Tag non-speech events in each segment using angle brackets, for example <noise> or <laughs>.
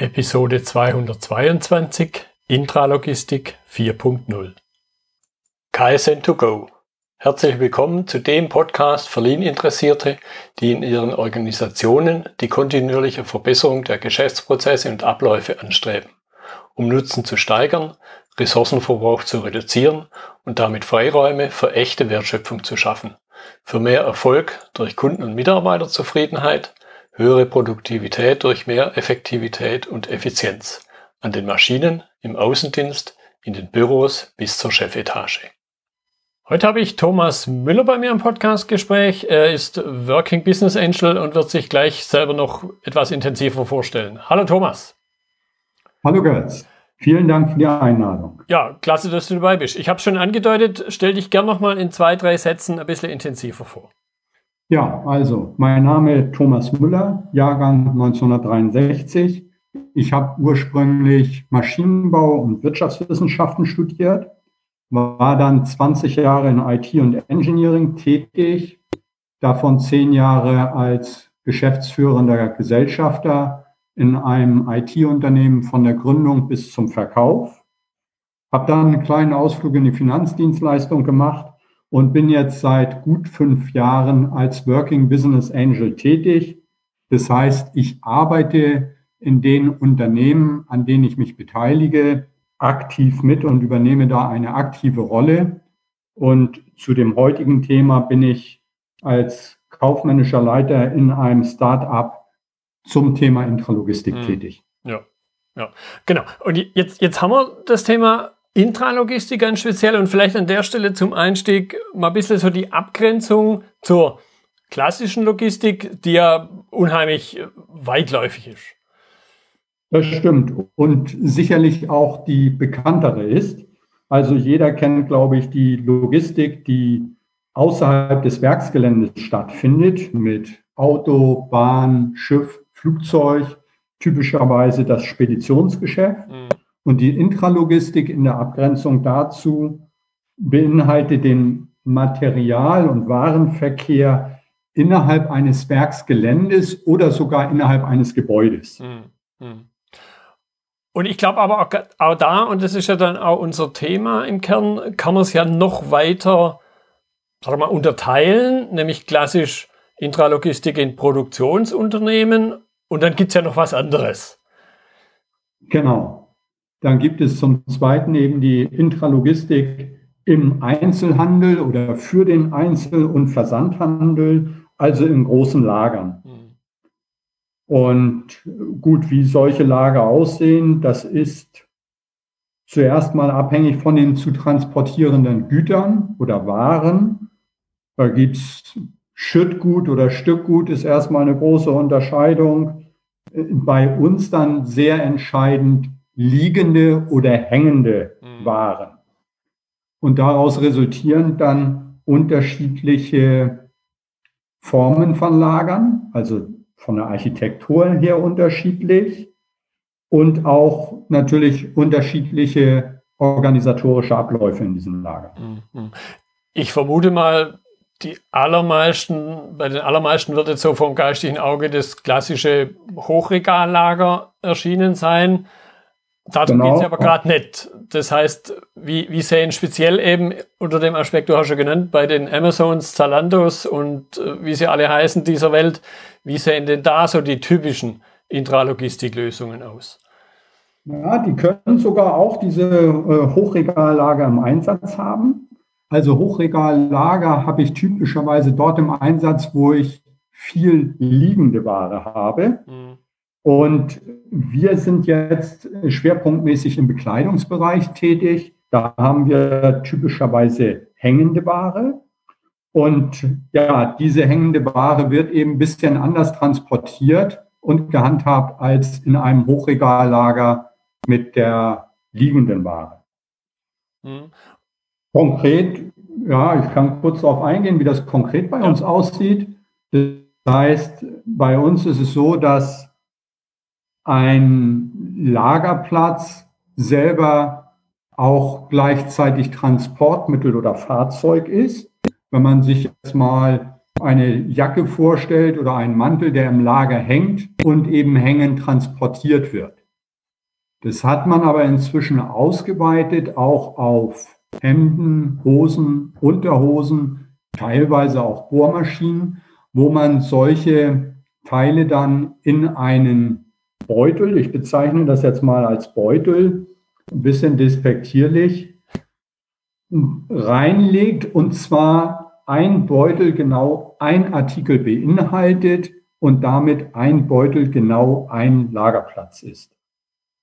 Episode 222 Intralogistik 4.0 KSN2Go. Herzlich willkommen zu dem Podcast für Lean-Interessierte, die in ihren Organisationen die kontinuierliche Verbesserung der Geschäftsprozesse und Abläufe anstreben, um Nutzen zu steigern, Ressourcenverbrauch zu reduzieren und damit Freiräume für echte Wertschöpfung zu schaffen, für mehr Erfolg durch Kunden- und Mitarbeiterzufriedenheit höhere Produktivität durch mehr Effektivität und Effizienz an den Maschinen, im Außendienst, in den Büros bis zur Chefetage. Heute habe ich Thomas Müller bei mir im Podcastgespräch. Er ist Working Business Angel und wird sich gleich selber noch etwas intensiver vorstellen. Hallo Thomas. Hallo Götz. Vielen Dank für die Einladung. Ja, klasse, dass du dabei bist. Ich habe es schon angedeutet, stell dich gern nochmal in zwei, drei Sätzen ein bisschen intensiver vor. Ja, also, mein Name Thomas Müller, Jahrgang 1963. Ich habe ursprünglich Maschinenbau und Wirtschaftswissenschaften studiert, war dann 20 Jahre in IT und Engineering tätig, davon zehn Jahre als geschäftsführender Gesellschafter in einem IT-Unternehmen von der Gründung bis zum Verkauf. Habe dann einen kleinen Ausflug in die Finanzdienstleistung gemacht und bin jetzt seit gut fünf Jahren als Working Business Angel tätig. Das heißt, ich arbeite in den Unternehmen, an denen ich mich beteilige, aktiv mit und übernehme da eine aktive Rolle. Und zu dem heutigen Thema bin ich als kaufmännischer Leiter in einem Start-up zum Thema Intralogistik mhm. tätig. Ja, ja, genau. Und jetzt, jetzt haben wir das Thema Intralogistik ganz speziell und vielleicht an der Stelle zum Einstieg mal ein bisschen so die Abgrenzung zur klassischen Logistik, die ja unheimlich weitläufig ist. Das stimmt und sicherlich auch die bekanntere ist. Also jeder kennt, glaube ich, die Logistik, die außerhalb des Werksgeländes stattfindet, mit Auto, Bahn, Schiff, Flugzeug, typischerweise das Speditionsgeschäft. Mhm. Und die Intralogistik in der Abgrenzung dazu beinhaltet den Material- und Warenverkehr innerhalb eines Werksgeländes oder sogar innerhalb eines Gebäudes. Hm, hm. Und ich glaube aber auch, auch, da, und das ist ja dann auch unser Thema im Kern, kann man es ja noch weiter sagen wir mal, unterteilen, nämlich klassisch Intralogistik in Produktionsunternehmen und dann gibt es ja noch was anderes. Genau. Dann gibt es zum Zweiten eben die Intralogistik im Einzelhandel oder für den Einzel- und Versandhandel, also in großen Lagern. Und gut, wie solche Lager aussehen, das ist zuerst mal abhängig von den zu transportierenden Gütern oder Waren. Da gibt es Schüttgut oder Stückgut, ist erstmal eine große Unterscheidung. Bei uns dann sehr entscheidend liegende oder hängende mhm. Waren. Und daraus resultieren dann unterschiedliche Formen von Lagern, also von der Architektur her unterschiedlich und auch natürlich unterschiedliche organisatorische Abläufe in diesen Lagern. Mhm. Ich vermute mal, die allermeisten, bei den allermeisten wird jetzt so vom geistigen Auge das klassische Hochregallager erschienen sein. Darum genau. geht es aber gerade nicht. Das heißt, wie, wie sehen speziell eben unter dem Aspekt, du hast schon genannt, bei den Amazons, Zalandos und äh, wie sie alle heißen dieser Welt, wie sehen denn da so die typischen Intralogistiklösungen aus? Ja, die können sogar auch diese äh, Hochregallager im Einsatz haben. Also Hochregallager habe ich typischerweise dort im Einsatz, wo ich viel liegende Ware habe. Mhm. Und wir sind jetzt schwerpunktmäßig im Bekleidungsbereich tätig. Da haben wir typischerweise hängende Ware. Und ja, diese hängende Ware wird eben ein bisschen anders transportiert und gehandhabt als in einem Hochregallager mit der liegenden Ware. Mhm. Konkret, ja, ich kann kurz darauf eingehen, wie das konkret bei uns aussieht. Das heißt, bei uns ist es so, dass ein Lagerplatz selber auch gleichzeitig Transportmittel oder Fahrzeug ist. Wenn man sich jetzt mal eine Jacke vorstellt oder einen Mantel, der im Lager hängt und eben hängend transportiert wird. Das hat man aber inzwischen ausgeweitet auch auf Hemden, Hosen, Unterhosen, teilweise auch Bohrmaschinen, wo man solche Teile dann in einen Beutel, ich bezeichne das jetzt mal als Beutel, ein bisschen despektierlich, reinlegt und zwar ein Beutel genau ein Artikel beinhaltet und damit ein Beutel genau ein Lagerplatz ist.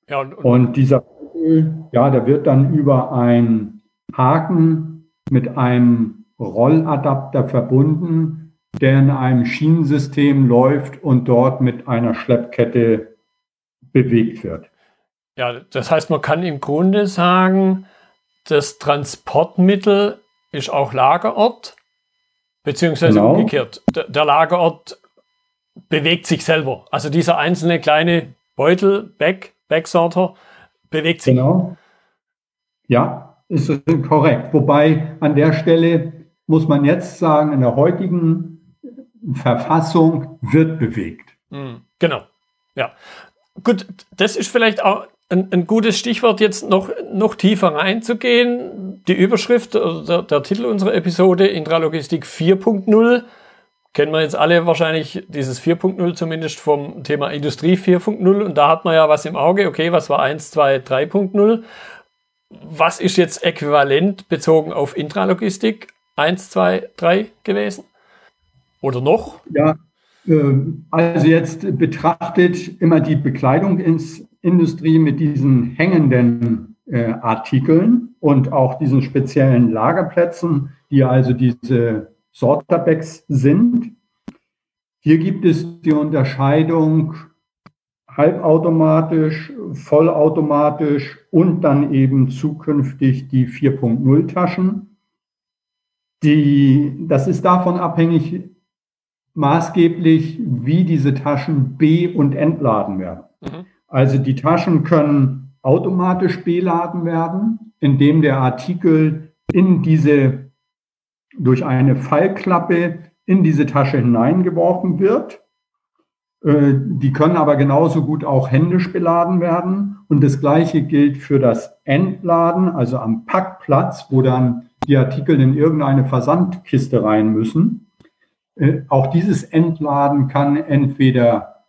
Ja, und, und, und dieser Beutel, ja, der wird dann über einen Haken mit einem Rolladapter verbunden, der in einem Schienensystem läuft und dort mit einer Schleppkette bewegt wird. Ja, das heißt, man kann im Grunde sagen, das Transportmittel ist auch Lagerort, beziehungsweise genau. umgekehrt. Der, Lagerort bewegt sich selber. Also dieser einzelne kleine Beutel, Back, Backsorter, bewegt sich. Genau. Ja, ist korrekt. Wobei an der Stelle muss man jetzt sagen, in der heutigen Verfassung wird bewegt. Hm, genau. Ja. Gut, das ist vielleicht auch ein, ein, gutes Stichwort, jetzt noch, noch tiefer reinzugehen. Die Überschrift oder der, der Titel unserer Episode Intralogistik 4.0 kennen wir jetzt alle wahrscheinlich dieses 4.0 zumindest vom Thema Industrie 4.0 und da hat man ja was im Auge. Okay, was war 1, 2, 3.0? Was ist jetzt äquivalent bezogen auf Intralogistik 1, 2, 3 gewesen? Oder noch? Ja, also jetzt betrachtet immer die Bekleidungsindustrie mit diesen hängenden äh, Artikeln und auch diesen speziellen Lagerplätzen, die also diese Sorterbacks sind. Hier gibt es die Unterscheidung halbautomatisch, vollautomatisch und dann eben zukünftig die 4.0 Taschen. Die, das ist davon abhängig, maßgeblich, wie diese Taschen be- und entladen werden. Mhm. Also die Taschen können automatisch beladen werden, indem der Artikel in diese, durch eine Fallklappe in diese Tasche hineingeworfen wird. Äh, die können aber genauso gut auch händisch beladen werden. Und das Gleiche gilt für das Entladen, also am Packplatz, wo dann die Artikel in irgendeine Versandkiste rein müssen. Äh, auch dieses Entladen kann entweder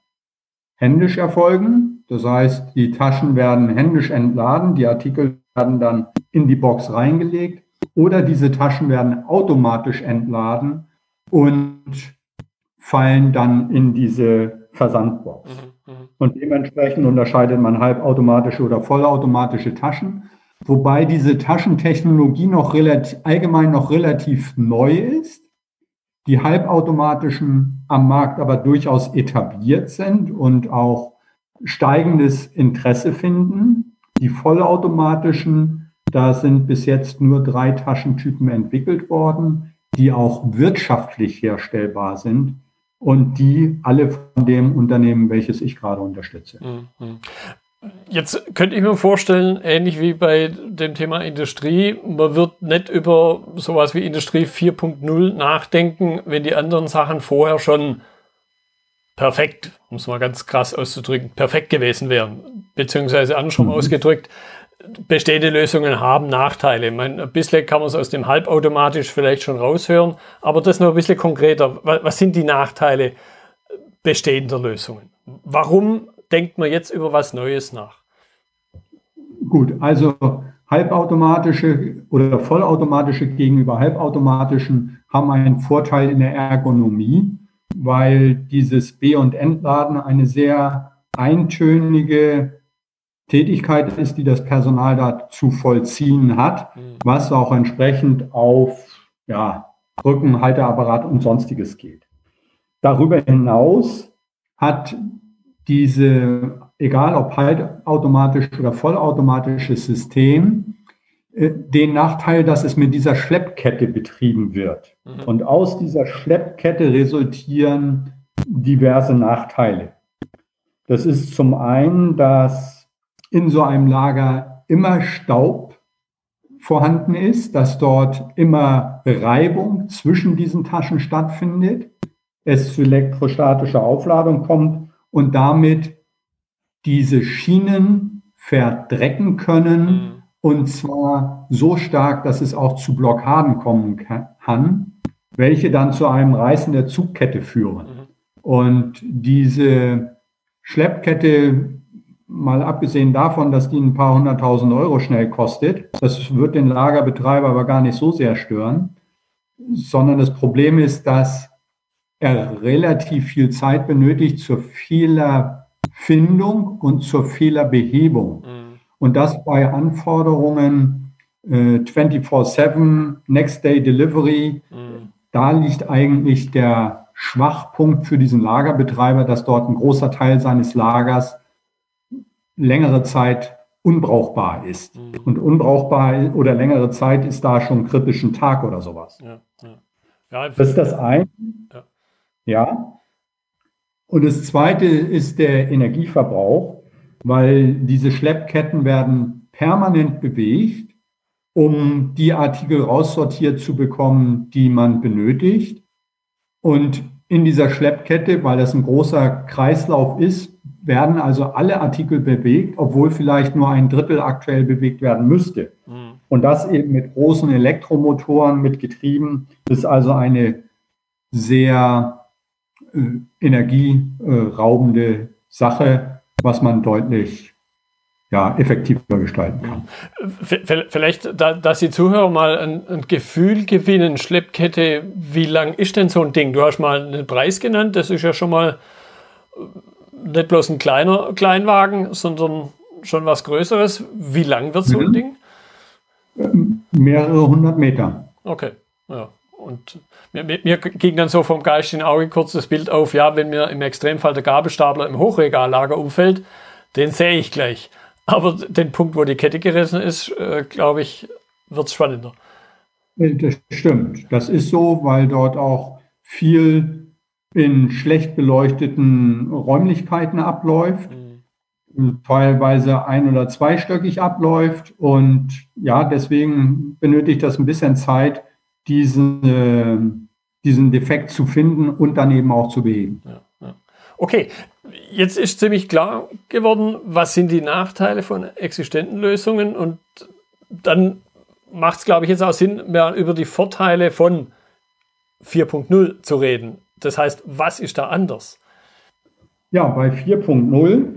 händisch erfolgen, das heißt, die Taschen werden händisch entladen, die Artikel werden dann in die Box reingelegt, oder diese Taschen werden automatisch entladen und fallen dann in diese Versandbox. Mhm, mhm. Und dementsprechend unterscheidet man halbautomatische oder vollautomatische Taschen, wobei diese Taschentechnologie noch relativ, allgemein noch relativ neu ist die halbautomatischen am Markt aber durchaus etabliert sind und auch steigendes Interesse finden. Die vollautomatischen, da sind bis jetzt nur drei Taschentypen entwickelt worden, die auch wirtschaftlich herstellbar sind und die alle von dem Unternehmen, welches ich gerade unterstütze. Jetzt könnte ich mir vorstellen, ähnlich wie bei dem Thema Industrie, man wird nicht über sowas wie Industrie 4.0 nachdenken, wenn die anderen Sachen vorher schon perfekt, um es mal ganz krass auszudrücken, perfekt gewesen wären. Beziehungsweise andersrum mhm. ausgedrückt, bestehende Lösungen haben Nachteile. Ich meine, ein bisschen kann man es aus dem halbautomatisch vielleicht schon raushören, aber das noch ein bisschen konkreter. Was sind die Nachteile bestehender Lösungen? Warum denkt man jetzt über was Neues nach? Gut, also halbautomatische oder vollautomatische gegenüber halbautomatischen haben einen Vorteil in der Ergonomie, weil dieses B- und Entladen eine sehr eintönige Tätigkeit ist, die das Personal da zu vollziehen hat, mhm. was auch entsprechend auf ja, Rücken, Halteapparat und sonstiges geht. Darüber hinaus hat diese, egal ob halbautomatisch oder vollautomatisches System, äh, den Nachteil, dass es mit dieser Schleppkette betrieben wird. Mhm. Und aus dieser Schleppkette resultieren diverse Nachteile. Das ist zum einen, dass in so einem Lager immer Staub vorhanden ist, dass dort immer Reibung zwischen diesen Taschen stattfindet, es zu elektrostatischer Aufladung kommt und damit diese Schienen verdrecken können. Mhm. Und zwar so stark, dass es auch zu Blockaden kommen kann, welche dann zu einem Reißen der Zugkette führen. Mhm. Und diese Schleppkette, mal abgesehen davon, dass die ein paar hunderttausend Euro schnell kostet, das wird den Lagerbetreiber aber gar nicht so sehr stören, sondern das Problem ist, dass er relativ viel Zeit benötigt zur Fehlerfindung und zur Fehlerbehebung. Mhm. Und das bei Anforderungen äh, 24-7, Next Day Delivery. Mhm. Da liegt eigentlich der Schwachpunkt für diesen Lagerbetreiber, dass dort ein großer Teil seines Lagers längere Zeit unbrauchbar ist. Mhm. Und unbrauchbar oder längere Zeit ist da schon kritisch ein Tag oder sowas. Ja, ja. Ja, das ist das eine. Ja. Und das zweite ist der Energieverbrauch, weil diese Schleppketten werden permanent bewegt, um die Artikel raussortiert zu bekommen, die man benötigt. Und in dieser Schleppkette, weil das ein großer Kreislauf ist, werden also alle Artikel bewegt, obwohl vielleicht nur ein Drittel aktuell bewegt werden müsste. Mhm. Und das eben mit großen Elektromotoren, mit Getrieben. Das ist also eine sehr energieraubende Sache, was man deutlich ja, effektiver gestalten kann. Vielleicht, dass die Zuhörer mal ein, ein, Gefühl gewinnen, Schleppkette, wie lang ist denn so ein Ding? Du hast mal einen Preis genannt, das ist ja schon mal äh, nicht bloß ein kleiner Kleinwagen, sondern schon was Größeres. Wie lang wird so ein mhm. Ding? Ähm, mehrere hundert Meter. Okay, ja. Und mir, mir, ging dann so vom Geist in Auge kurz das Bild auf, ja, wenn mir im Extremfall der Gabelstapler im Hochregallager umfällt, den sehe ich gleich. Aber den Punkt, wo die Kette gerissen ist, äh, glaube ich, wird es spannender. Das stimmt. Das ist so, weil dort auch viel in schlecht beleuchteten Räumlichkeiten abläuft, mhm. teilweise ein- oder zweistöckig abläuft. Und ja, deswegen benötigt das ein bisschen Zeit, diesen, diesen Defekt zu finden und dann eben auch zu beheben. Ja, ja. Okay, jetzt ist ziemlich klar geworden, was sind die Nachteile von existenten Lösungen und dann macht es, glaube ich, jetzt auch Sinn, mehr über die Vorteile von 4.0 zu reden. Das heißt, was ist da anders? Ja, bei 4.0,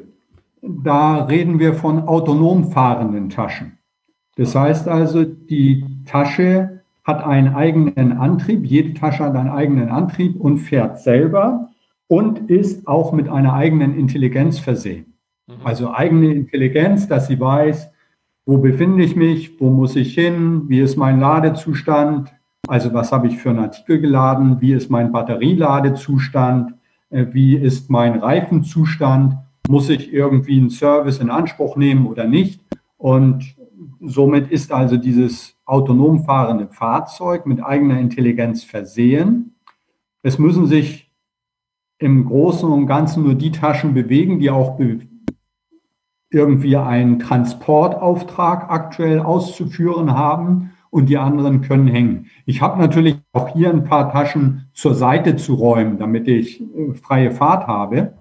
da reden wir von autonom fahrenden Taschen. Das heißt also, die Tasche hat einen eigenen Antrieb, jede Tasche hat einen eigenen Antrieb und fährt selber und ist auch mit einer eigenen Intelligenz versehen. Mhm. Also eigene Intelligenz, dass sie weiß, wo befinde ich mich, wo muss ich hin, wie ist mein Ladezustand, also was habe ich für einen Artikel geladen, wie ist mein Batterieladezustand, äh, wie ist mein Reifenzustand, muss ich irgendwie einen Service in Anspruch nehmen oder nicht. Und somit ist also dieses autonom fahrende Fahrzeug mit eigener Intelligenz versehen. Es müssen sich im Großen und Ganzen nur die Taschen bewegen, die auch be irgendwie einen Transportauftrag aktuell auszuführen haben und die anderen können hängen. Ich habe natürlich auch hier ein paar Taschen zur Seite zu räumen, damit ich äh, freie Fahrt habe,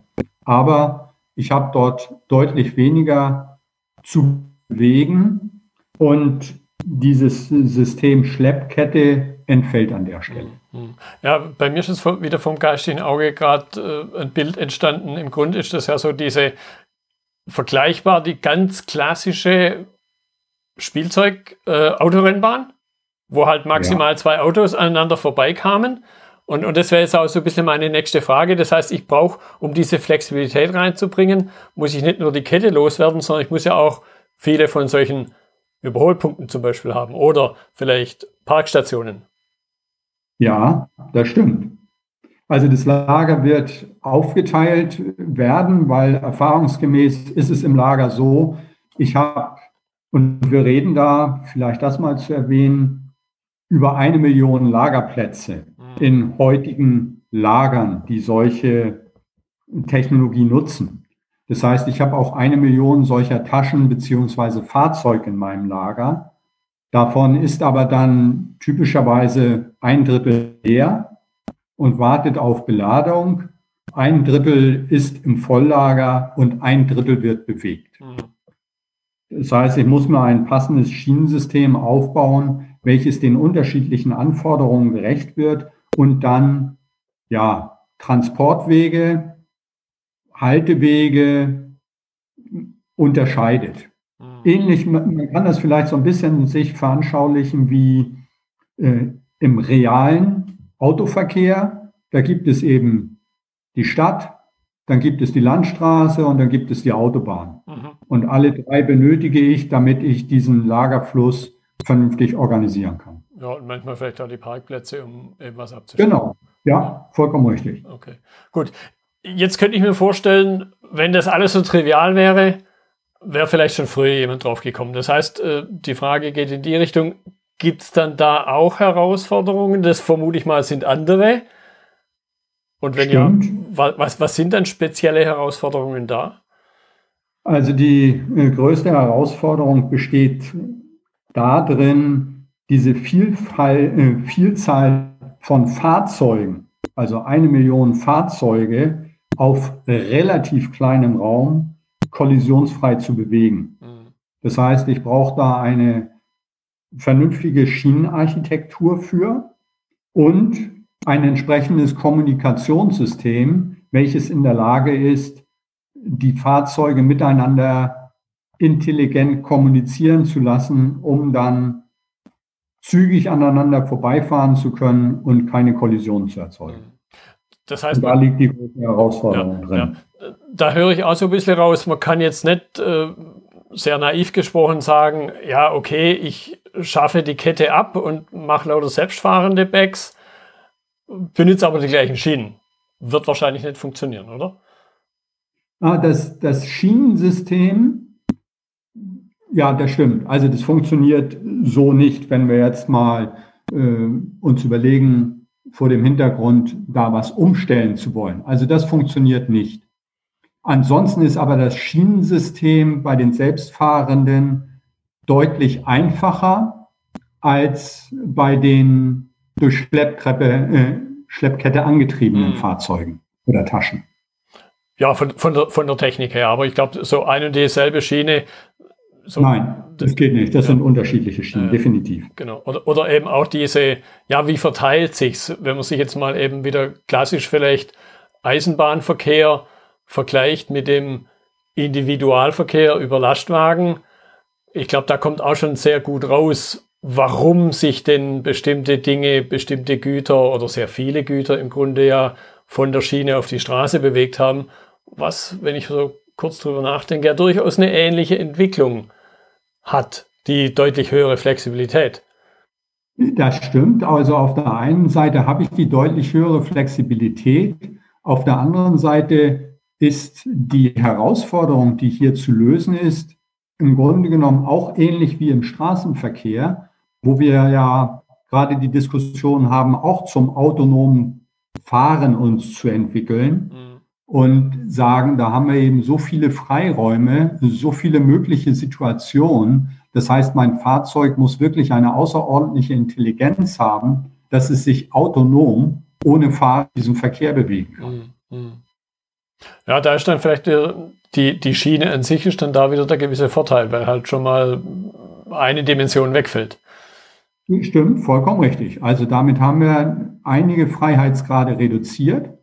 aber ich habe dort deutlich weniger zu bewegen und dieses System Schleppkette entfällt an der Stelle. Mhm. Ja, bei mir ist es wieder vom geistigen Auge gerade äh, ein Bild entstanden. Im Grunde ist das ja so diese vergleichbar die ganz klassische Spielzeug-Autorennbahn, äh, wo halt maximal ja. zwei Autos aneinander vorbeikamen. Und, und das wäre jetzt auch so ein bisschen meine nächste Frage. Das heißt, ich brauche, um diese Flexibilität reinzubringen, muss ich nicht nur die Kette loswerden, sondern ich muss ja auch viele von solchen Überholpunkten zum Beispiel haben oder vielleicht Parkstationen. Ja, das stimmt. Also das Lager wird aufgeteilt werden, weil erfahrungsgemäß ist es im Lager so, ich habe, und wir reden da, vielleicht das mal zu erwähnen, über eine Million Lagerplätze mhm. in heutigen Lagern, die solche Technologie nutzen. Das heißt, ich habe auch eine Million solcher Taschen beziehungsweise Fahrzeuge in meinem Lager. Davon ist aber dann typischerweise ein Drittel leer und wartet auf Beladung. Ein Drittel ist im Volllager und ein Drittel wird bewegt. Mhm. Das heißt, ich muss mir ein passendes Schienensystem aufbauen, welches den unterschiedlichen Anforderungen gerecht wird und dann ja Transportwege, Haltewege unterscheidet. Mhm. Ähnlich, man kann das vielleicht so ein bisschen sich veranschaulichen wie äh, im realen Autoverkehr. Da gibt es eben die Stadt, dann gibt es die Landstraße und dann gibt es die Autobahn. Mhm. Und alle drei benötige ich, damit ich diesen Lagerfluss vernünftig organisieren kann. Ja, und manchmal vielleicht auch die Parkplätze, um etwas abzustellen. Genau, ja, vollkommen richtig. Okay, gut. Jetzt könnte ich mir vorstellen, wenn das alles so trivial wäre, wäre vielleicht schon früher jemand drauf gekommen. Das heißt, äh, die Frage geht in die Richtung, gibt es dann da auch Herausforderungen? Das vermute ich mal sind andere. Und wenn Stimmt. ja, was, was sind dann spezielle Herausforderungen da? Also die äh, größte Herausforderung besteht darin, diese Vielfalt, äh, Vielzahl von Fahrzeugen, also eine Million Fahrzeuge auf relativ kleinem Raum kollisionsfrei zu bewegen. Mhm. Das heißt, ich brauche da eine vernünftige Schienenarchitektur für und ein entsprechendes Kommunikationssystem, welches in der Lage ist, die Fahrzeuge miteinander intelligent kommunizieren zu lassen, um dann zügig aneinander vorbeifahren zu können und keine Kollisionen zu erzeugen. Das heißt, da liegt die große Herausforderung ja, drin. Ja. Da höre ich auch so ein bisschen raus, man kann jetzt nicht äh, sehr naiv gesprochen sagen, ja, okay, ich schaffe die Kette ab und mache lauter selbstfahrende Bags, benutze aber die gleichen Schienen. Wird wahrscheinlich nicht funktionieren, oder? Ah, das, das Schienensystem, ja, das stimmt. Also das funktioniert so nicht, wenn wir jetzt mal äh, uns überlegen, vor dem Hintergrund da was umstellen zu wollen. Also das funktioniert nicht. Ansonsten ist aber das Schienensystem bei den Selbstfahrenden deutlich einfacher als bei den durch Schlepptreppe, äh, Schleppkette angetriebenen mhm. Fahrzeugen oder Taschen. Ja, von, von, der, von der Technik her, aber ich glaube, so eine und dieselbe Schiene. So, Nein, das geht nicht. Das ja. sind unterschiedliche Schienen, äh, definitiv. Genau. Oder, oder eben auch diese, ja, wie verteilt sich's, wenn man sich jetzt mal eben wieder klassisch vielleicht Eisenbahnverkehr vergleicht mit dem Individualverkehr über Lastwagen. Ich glaube, da kommt auch schon sehr gut raus, warum sich denn bestimmte Dinge, bestimmte Güter oder sehr viele Güter im Grunde ja von der Schiene auf die Straße bewegt haben, was, wenn ich so kurz drüber nachdenke, ja durchaus eine ähnliche Entwicklung hat, die deutlich höhere Flexibilität. Das stimmt. Also auf der einen Seite habe ich die deutlich höhere Flexibilität. Auf der anderen Seite ist die Herausforderung, die hier zu lösen ist, im Grunde genommen auch ähnlich wie im Straßenverkehr, wo wir ja gerade die Diskussion haben, auch zum autonomen Fahren uns zu entwickeln mhm. Und sagen, da haben wir eben so viele Freiräume, so viele mögliche Situationen. Das heißt, mein Fahrzeug muss wirklich eine außerordentliche Intelligenz haben, dass es sich autonom ohne Fahrer in diesem Verkehr bewegen kann. Mhm. Ja, da ist dann vielleicht die, die Schiene an sich ist dann da wieder der gewisse Vorteil, weil halt schon mal eine Dimension wegfällt. Stimmt, vollkommen richtig. Also damit haben wir einige Freiheitsgrade reduziert.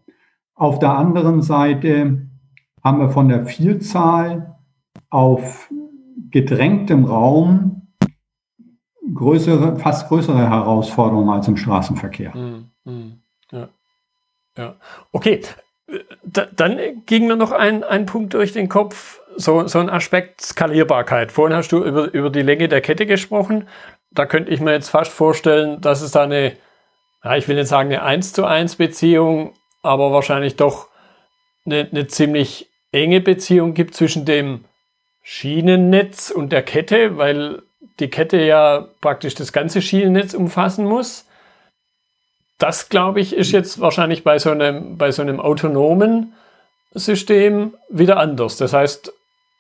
Auf der anderen Seite haben wir von der Vielzahl auf gedrängtem Raum größere, fast größere Herausforderungen als im Straßenverkehr. Hm, hm, ja. ja. Okay, da, dann ging mir noch ein, ein Punkt durch den Kopf, so, so ein Aspekt Skalierbarkeit. Vorhin hast du über, über die Länge der Kette gesprochen. Da könnte ich mir jetzt fast vorstellen, dass es da eine, ja, ich will nicht sagen eine 1 zu 1 Beziehung, aber wahrscheinlich doch eine, eine ziemlich enge Beziehung gibt zwischen dem Schienennetz und der Kette, weil die Kette ja praktisch das ganze Schienennetz umfassen muss. Das, glaube ich, ist jetzt wahrscheinlich bei so einem, bei so einem autonomen System wieder anders. Das heißt,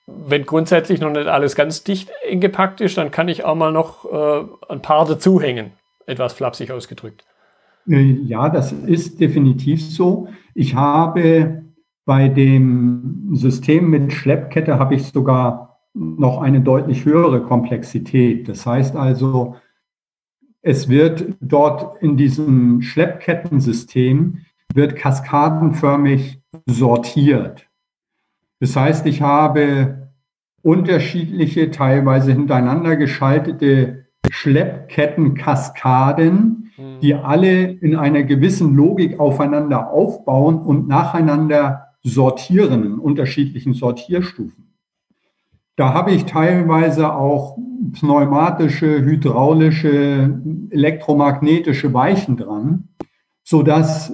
wenn grundsätzlich noch nicht alles ganz dicht gepackt ist, dann kann ich auch mal noch äh, ein paar dazuhängen. Etwas flapsig ausgedrückt. Äh, ja, das ist definitiv so. Ich habe bei dem System mit Schleppkette habe ich sogar noch eine deutlich höhere Komplexität. Das heißt also, es wird dort in diesem Schleppkettensystem wird kaskadenförmig sortiert. Das heißt, ich habe unterschiedliche, teilweise hintereinander geschaltete Schleppkettenkaskaden. Die alle in einer gewissen Logik aufeinander aufbauen und nacheinander sortieren in unterschiedlichen Sortierstufen. Da habe ich teilweise auch pneumatische, hydraulische, elektromagnetische Weichen dran, so dass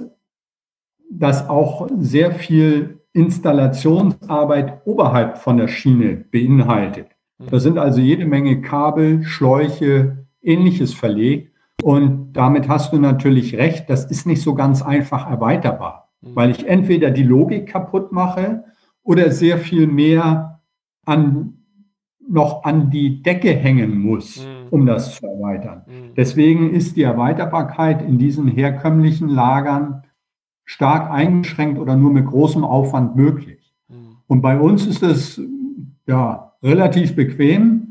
das auch sehr viel Installationsarbeit oberhalb von der Schiene beinhaltet. Da sind also jede Menge Kabel, Schläuche, ähnliches verlegt. Und damit hast du natürlich recht, das ist nicht so ganz einfach erweiterbar, mhm. weil ich entweder die Logik kaputt mache oder sehr viel mehr an noch an die Decke hängen muss, mhm. um das zu erweitern. Mhm. Deswegen ist die Erweiterbarkeit in diesen herkömmlichen Lagern stark eingeschränkt oder nur mit großem Aufwand möglich. Und bei uns ist es ja relativ bequem.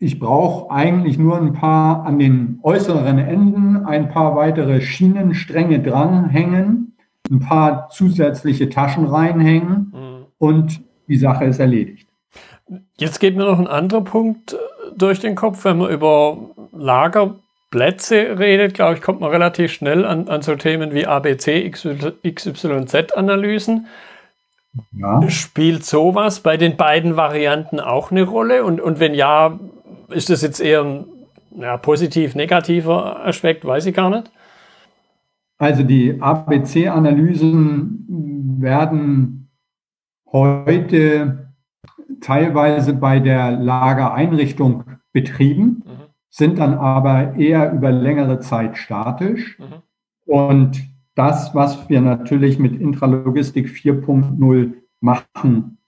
Ich brauche eigentlich nur ein paar an den äußeren Enden, ein paar weitere Schienenstränge dranhängen, ein paar zusätzliche Taschen reinhängen mhm. und die Sache ist erledigt. Jetzt geht mir noch ein anderer Punkt äh, durch den Kopf, wenn man über Lagerplätze redet, glaube ich, kommt man relativ schnell an, an so Themen wie ABC, XYZ-Analysen. Ja. Spielt sowas bei den beiden Varianten auch eine Rolle? Und, und wenn ja, ist das jetzt eher ein ja, positiv-negativer Aspekt? Weiß ich gar nicht. Also die ABC-Analysen werden heute teilweise bei der Lagereinrichtung betrieben, mhm. sind dann aber eher über längere Zeit statisch. Mhm. Und das, was wir natürlich mit Intralogistik 4.0 machen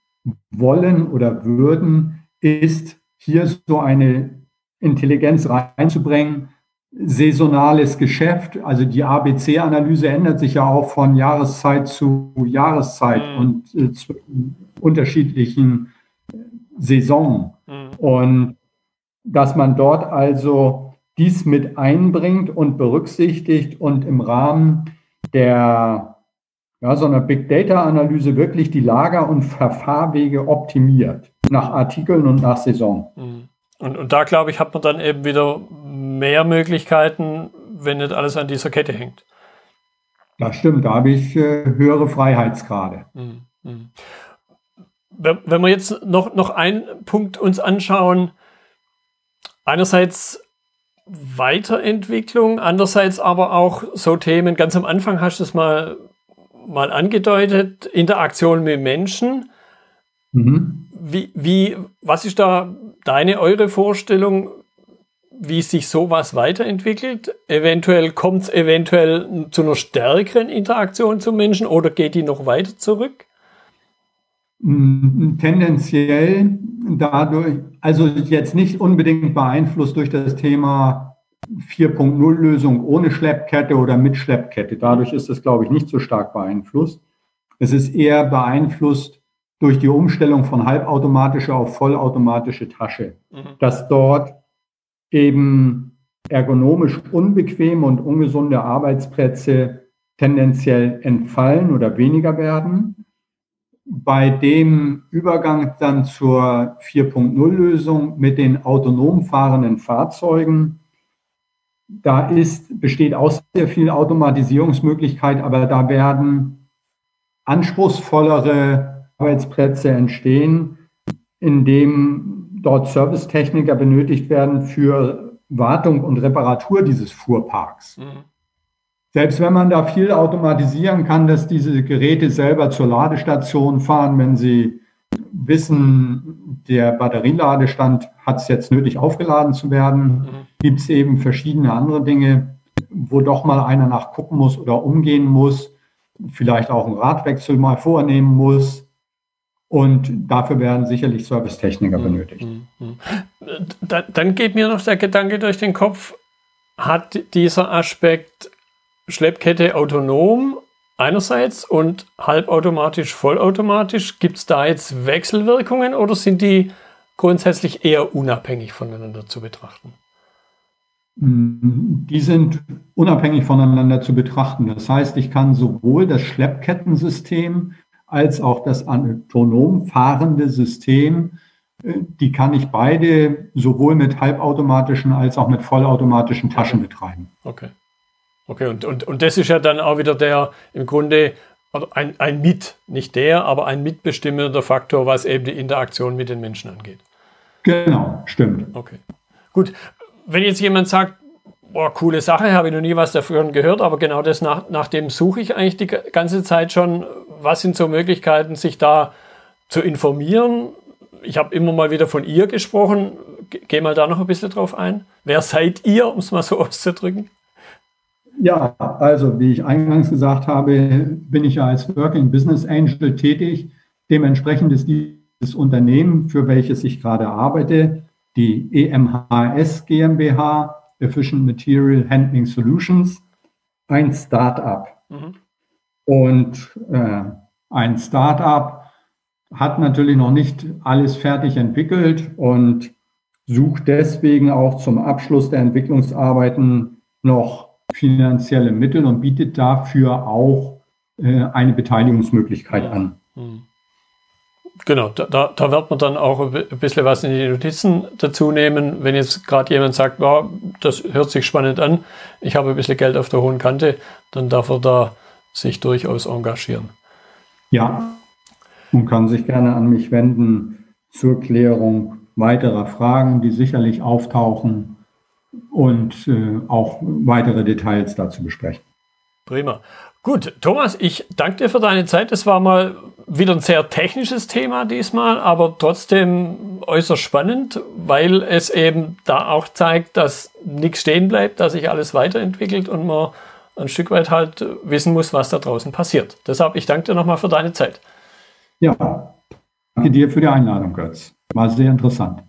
wollen oder würden, ist hier so eine Intelligenz reinzubringen, saisonales Geschäft. Also die ABC-Analyse ändert sich ja auch von Jahreszeit zu Jahreszeit mhm. und äh, zu unterschiedlichen Saison. Mhm. Und dass man dort also dies mit einbringt und berücksichtigt und im Rahmen der ja, so einer Big Data Analyse wirklich die Lager- und Verfahrwege optimiert nach Artikeln und nach Saison. Mhm. Und, und da glaube ich, hat man dann eben wieder mehr Möglichkeiten, wenn nicht alles an dieser Kette hängt. Das stimmt, da habe ich äh, höhere Freiheitsgrade. Mhm. mhm wenn wir jetzt noch, noch einen Punkt uns anschauen, einerseits Weiterentwicklung, andererseits aber auch so Themen, ganz am Anfang hast du es mal, mal angedeutet, Interaktion mit Menschen. Mhm. Wie, wie, was ist da deine, eure Vorstellung, wie sich sowas weiterentwickelt? Eventuell kommt es eventuell zu einer stärkeren Interaktion zu Menschen oder geht die noch weiter zurück? tendenziell dadurch, also jetzt nicht unbedingt beeinflusst durch das Thema 4.0 Lösung ohne Schleppkette oder mit Schleppkette. Dadurch ist es, glaube ich, nicht so stark beeinflusst. Es ist eher beeinflusst durch die Umstellung von halbautomatischer auf vollautomatische Tasche, mhm. dass dort eben ergonomisch unbequeme und ungesunde Arbeitsplätze tendenziell entfallen oder weniger werden bei dem Übergang dann zur 4.0-Lösung mit den autonom fahrenden Fahrzeugen, da ist, besteht auch sehr viel Automatisierungsmöglichkeit, aber da werden anspruchsvollere Arbeitsplätze entstehen, indem dort Servicetechniker benötigt werden für Wartung und Reparatur dieses Fuhrparks. Mhm. Selbst wenn man da viel automatisieren kann, dass diese Geräte selber zur Ladestation fahren, wenn sie wissen, der Batterieladestand hat es jetzt nötig aufgeladen zu werden, mhm. gibt es eben verschiedene andere Dinge, wo doch mal einer nachgucken muss oder umgehen muss, vielleicht auch einen Radwechsel mal vornehmen muss. Und dafür werden sicherlich Servicetechniker mhm. benötigt. Mhm. Dann geht mir noch der Gedanke durch den Kopf, hat dieser Aspekt Schleppkette autonom einerseits und halbautomatisch, vollautomatisch. Gibt es da jetzt Wechselwirkungen oder sind die grundsätzlich eher unabhängig voneinander zu betrachten? Die sind unabhängig voneinander zu betrachten. Das heißt, ich kann sowohl das Schleppkettensystem als auch das autonom fahrende System, äh, die kann ich beide sowohl mit halbautomatischen als auch mit vollautomatischen Taschen betreiben. Okay. Okay, und, und, und das ist ja dann auch wieder der im Grunde ein, ein Mit, nicht der, aber ein mitbestimmender Faktor, was eben die Interaktion mit den Menschen angeht. Genau, stimmt. Okay. Gut, wenn jetzt jemand sagt, boah, coole Sache, habe ich noch nie was davon gehört, aber genau das nach, nach dem suche ich eigentlich die ganze Zeit schon. Was sind so Möglichkeiten, sich da zu informieren? Ich habe immer mal wieder von ihr gesprochen. Geh mal da noch ein bisschen drauf ein. Wer seid ihr, um es mal so <laughs> auszudrücken? Ja, also wie ich eingangs gesagt habe, bin ich ja als Working Business Angel tätig. Dementsprechend ist dieses Unternehmen, für welches ich gerade arbeite, die EMHS GmbH, Efficient Material Handling Solutions, ein Start-up. Mhm. Und äh, ein Start-up hat natürlich noch nicht alles fertig entwickelt und sucht deswegen auch zum Abschluss der Entwicklungsarbeiten noch finanzielle Mittel und bietet dafür auch äh, eine Beteiligungsmöglichkeit an. Hm. Genau, da, da wird man dann auch ein bisschen was in die Notizen dazu nehmen. Wenn jetzt gerade jemand sagt, wow, das hört sich spannend an, ich habe ein bisschen Geld auf der hohen Kante, dann darf er da sich durchaus engagieren. Ja, und kann sich gerne an mich wenden zur Klärung weiterer Fragen, die sicherlich auftauchen und äh, auch weitere Details dazu besprechen. Prima. Gut, Thomas, ich danke dir für deine Zeit. Das war mal wieder ein sehr technisches Thema diesmal, aber trotzdem äußerst spannend, weil es eben da auch zeigt, dass nichts stehen bleibt, dass sich alles weiterentwickelt und man ein Stück weit halt wissen muss, was da draußen passiert. Deshalb, ich danke dir nochmal für deine Zeit. Ja, danke dir für die Einladung, Götz. War sehr interessant.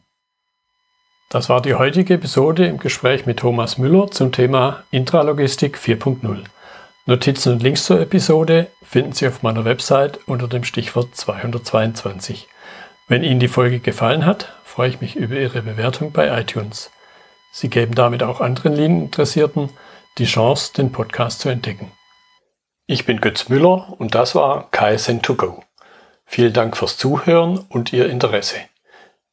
Das war die heutige Episode im Gespräch mit Thomas Müller zum Thema Intralogistik 4.0. Notizen und Links zur Episode finden Sie auf meiner Website unter dem Stichwort 222. Wenn Ihnen die Folge gefallen hat, freue ich mich über Ihre Bewertung bei iTunes. Sie geben damit auch anderen Linieninteressierten die Chance, den Podcast zu entdecken. Ich bin Götz Müller und das war KSN2Go. Vielen Dank fürs Zuhören und Ihr Interesse.